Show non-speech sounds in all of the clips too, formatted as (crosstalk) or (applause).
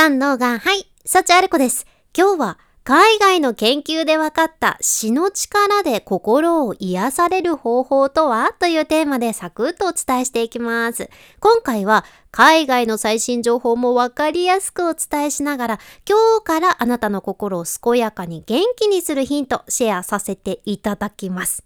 さんのが、はい、幸あれ子です。今日は海外の研究で分かった詩の力で心を癒される方法とはというテーマでサクッとお伝えしていきます。今回は海外の最新情報も分かりやすくお伝えしながら今日からあなたの心を健やかに元気にするヒントシェアさせていただきます。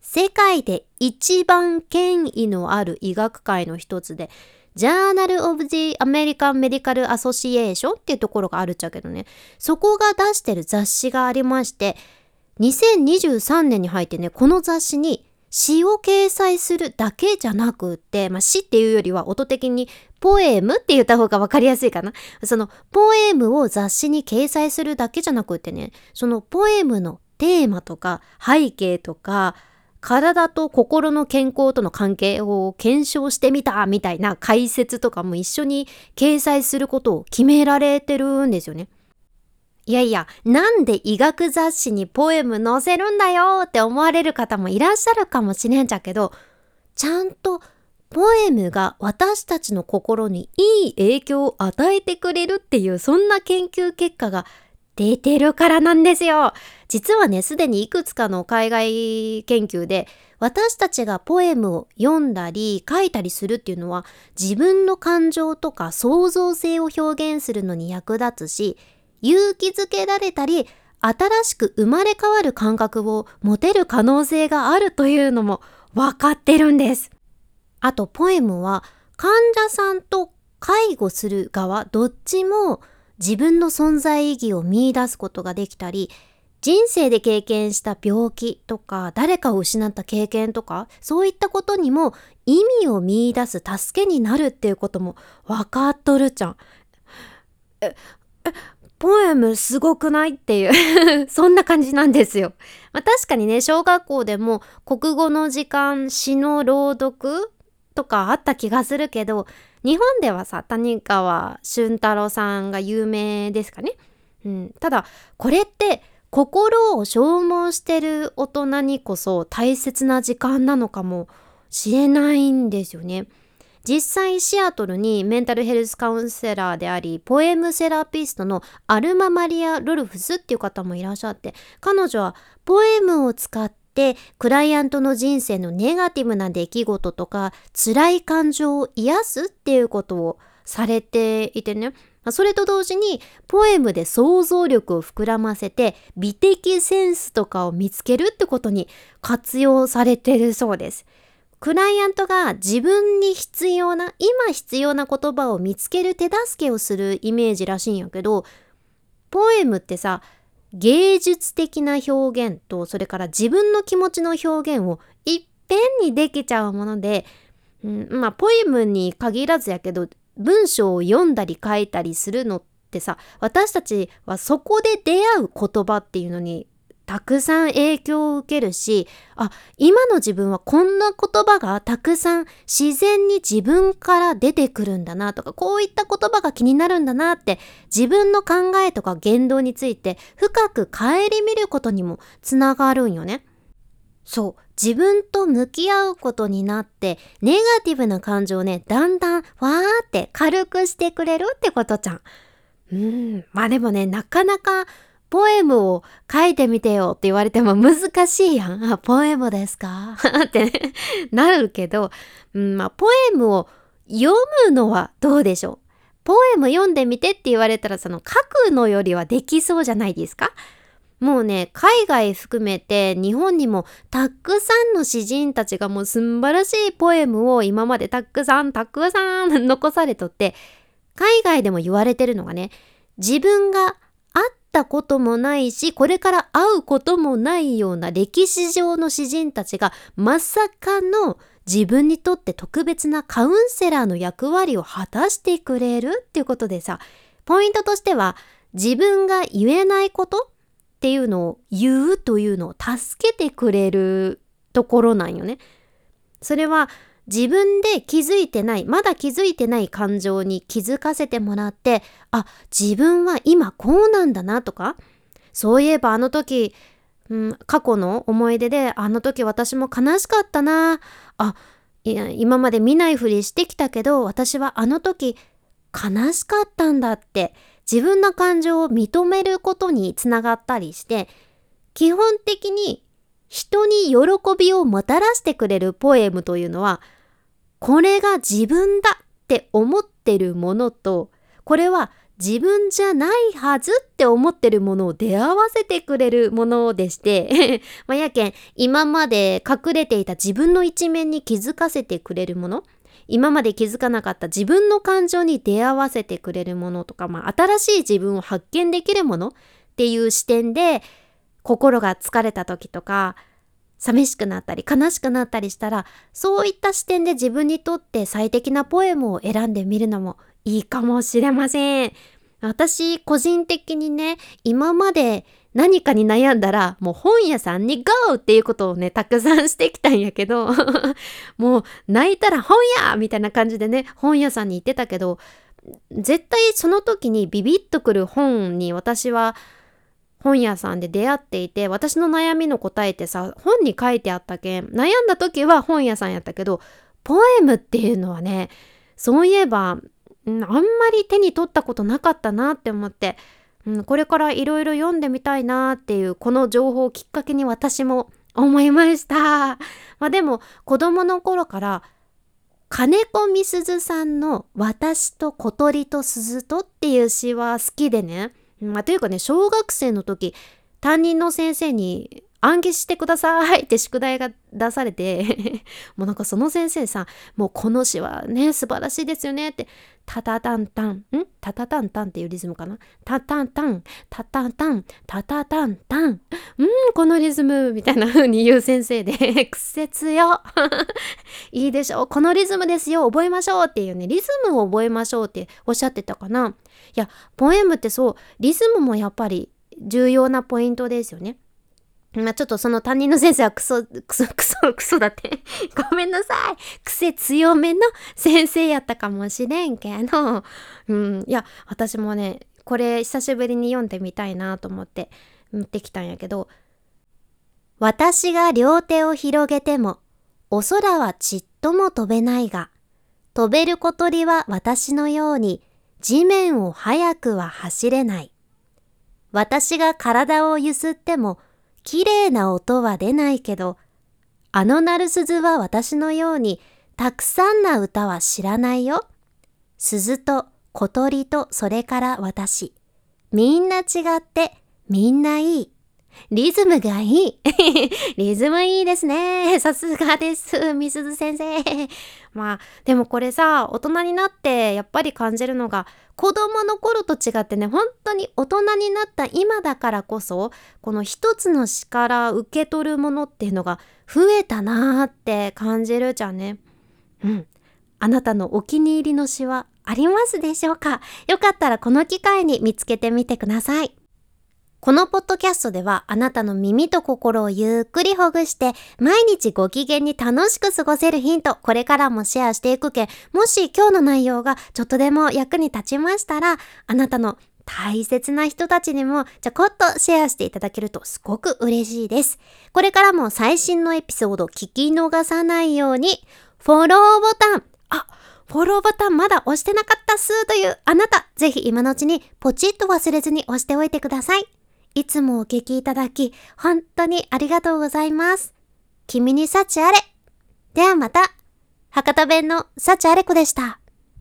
世界で一番権威のある医学界の一つでジャーナル・オブ・ジ・アメリカン・メディカル・アソシエーションっていうところがあるっちゃけどね、そこが出してる雑誌がありまして、2023年に入ってね、この雑誌に詩を掲載するだけじゃなくって、まあ、詩っていうよりは音的にポエムって言った方が分かりやすいかな。そのポエムを雑誌に掲載するだけじゃなくってね、そのポエムのテーマとか背景とか体と心の健康との関係を検証してみたみたいな解説とかも一緒に掲載することを決められてるんですよね。いやいや、なんで医学雑誌にポエム載せるんだよって思われる方もいらっしゃるかもしれんじゃけど、ちゃんとポエムが私たちの心にいい影響を与えてくれるっていうそんな研究結果が出てるからなんですよ。実はね、すでにいくつかの海外研究で、私たちがポエムを読んだり書いたりするっていうのは、自分の感情とか創造性を表現するのに役立つし、勇気づけられたり、新しく生まれ変わる感覚を持てる可能性があるというのも分かってるんです。あと、ポエムは患者さんと介護する側どっちも自分の存在意義を見出すことができたり人生で経験した病気とか誰かを失った経験とかそういったことにも意味を見出す助けになるっていうことも分かっとるじゃん。ええポエムすごくないっていう (laughs) そんな感じなんですよ。まあ、確かにね小学校でも国語の時間詩の朗読とかあった気がするけど日本ではさ谷川俊太郎さんが有名ですかね。うん、ただこれって心を消耗してる大人にこそ大切な時間なのかもしれないんですよね。実際シアトルにメンタルヘルスカウンセラーでありポエムセラピストのアルマ・マリア・ルルフスっていう方もいらっしゃって彼女はポエムを使ってってクライアントの人生のネガティブな出来事とか辛い感情を癒すっていうことをされていてねそれと同時にポエムで想像力を膨らませて美的センスとかを見つけるってことに活用されてるそうです。クライアントが自分に必要な今必要な言葉を見つける手助けをするイメージらしいんやけどポエムってさ芸術的な表現とそれから自分の気持ちの表現をいっぺんにできちゃうもので、うん、まあポエムに限らずやけど文章を読んだり書いたりするのってさ私たちはそこで出会う言葉っていうのにたくさん影響を受けるしあ今の自分はこんな言葉がたくさん自然に自分から出てくるんだなとかこういった言葉が気になるんだなって自分の考えとか言動について深く顧みることにもつながるんよね。そう自分と向き合うことになってネガティブな感情をねだんだんわーって軽くしてくれるってことじゃん。うんまあでもねなかなかポエムを書いてみてよって言われても難しいやん。あ、ポエムですか？(laughs) ってなるけど、うん、まあ、ポエムを読むのはどうでしょう？ポエム読んでみてって言われたら、その書くのよりはできそうじゃないですか？もうね、海外含めて日本にもたくさんの詩人たちがもう素晴らしいポエムを今までたくさんたくさん残されとって、海外でも言われてるのがね、自分がたこともないし、これから会うこともないような歴史上の詩人たちがまさかの自分にとって特別なカウンセラーの役割を果たしてくれるっていうことでさ、ポイントとしては自分が言えないことっていうのを言うというのを助けてくれるところなんよね。それは自分で気づいてない、まだ気づいてない感情に気づかせてもらって、あ、自分は今こうなんだなとか、そういえばあの時、うん、過去の思い出で、あの時私も悲しかったな。あ、いや今まで見ないふりしてきたけど、私はあの時、悲しかったんだって自分の感情を認めることにつながったりして基本的に人に喜びをもたらしてくれるポエムというのはこれが自分だって思ってるものとこれは自分じゃないはずって思ってるものを出会わせてくれるものでして (laughs) まあ、やけん今まで隠れていた自分の一面に気づかせてくれるもの今まで気づかなかった自分の感情に出会わせてくれるものとか、まあ、新しい自分を発見できるものっていう視点で心が疲れた時とか寂しくなったり悲しくなったりしたらそういった視点で自分にとって最適なポエムを選んでみるのもいいかもしれません。私個人的にね今まで何かに悩んだらもう本屋さんに GO! っていうことをねたくさんしてきたんやけど (laughs) もう泣いたら本屋みたいな感じでね本屋さんに行ってたけど絶対その時にビビッとくる本に私は本屋さんで出会っていて私の悩みの答えってさ本に書いてあったけん悩んだ時は本屋さんやったけどポエムっていうのはねそういえばあんまり手に取ったことなかったなって思って、うん、これからいろいろ読んでみたいなっていうこの情報をきっかけに私も思いました。(laughs) まあでも子供の頃から金子みすずさんの「私と小鳥と鈴と」っていう詩は好きでね、まあ、というかね小学生の時担任の先生に暗記してくださいって宿題が出されて (laughs) もうなんかその先生さもうこの詩はね素晴らしいですよねってタタタンタンん？タタタンタンっていうリズムかな？タタンタンタタタンタタタンタンうんこのリズムみたいな風に言う先生で (laughs) 癖強 (laughs) いいでしょう。このリズムですよ。覚えましょうっていうねリズムを覚えましょうっておっしゃってたかな。いやポエムってそうリズムもやっぱり重要なポイントですよね。まあちょっとその担任の先生はクソ、クソ、クソ、クソだって。ごめんなさい。癖強めの先生やったかもしれんけど、うん、いや、私もね、これ久しぶりに読んでみたいなと思って持ってきたんやけど、私が両手を広げても、お空はちっとも飛べないが、飛べる小鳥は私のように地面を速くは走れない。私が体をゆすっても綺麗な音は出ないけど、あの鳴る鈴は私のようにたくさんな歌は知らないよ。鈴と小鳥とそれから私。みんな違ってみんないい。リズムがいい。(laughs) リズムいいですね。さすがです。みすず先生。まあ、でもこれさ、大人になってやっぱり感じるのが、子供の頃と違ってね、本当に大人になった今だからこそ、この一つの詩から受け取るものっていうのが増えたなーって感じるじゃんね。うん。あなたのお気に入りの詩はありますでしょうか？よかったらこの機会に見つけてみてください。このポッドキャストではあなたの耳と心をゆっくりほぐして毎日ご機嫌に楽しく過ごせるヒントこれからもシェアしていくけもし今日の内容がちょっとでも役に立ちましたらあなたの大切な人たちにもちょこっとシェアしていただけるとすごく嬉しいです。これからも最新のエピソード聞き逃さないようにフォローボタンあフォローボタンまだ押してなかったっすというあなた、ぜひ今のうちにポチッと忘れずに押しておいてください。いつもお聞きいただき、本当にありがとうございます。君に幸あれ。ではまた。博多弁の幸あれ子でした。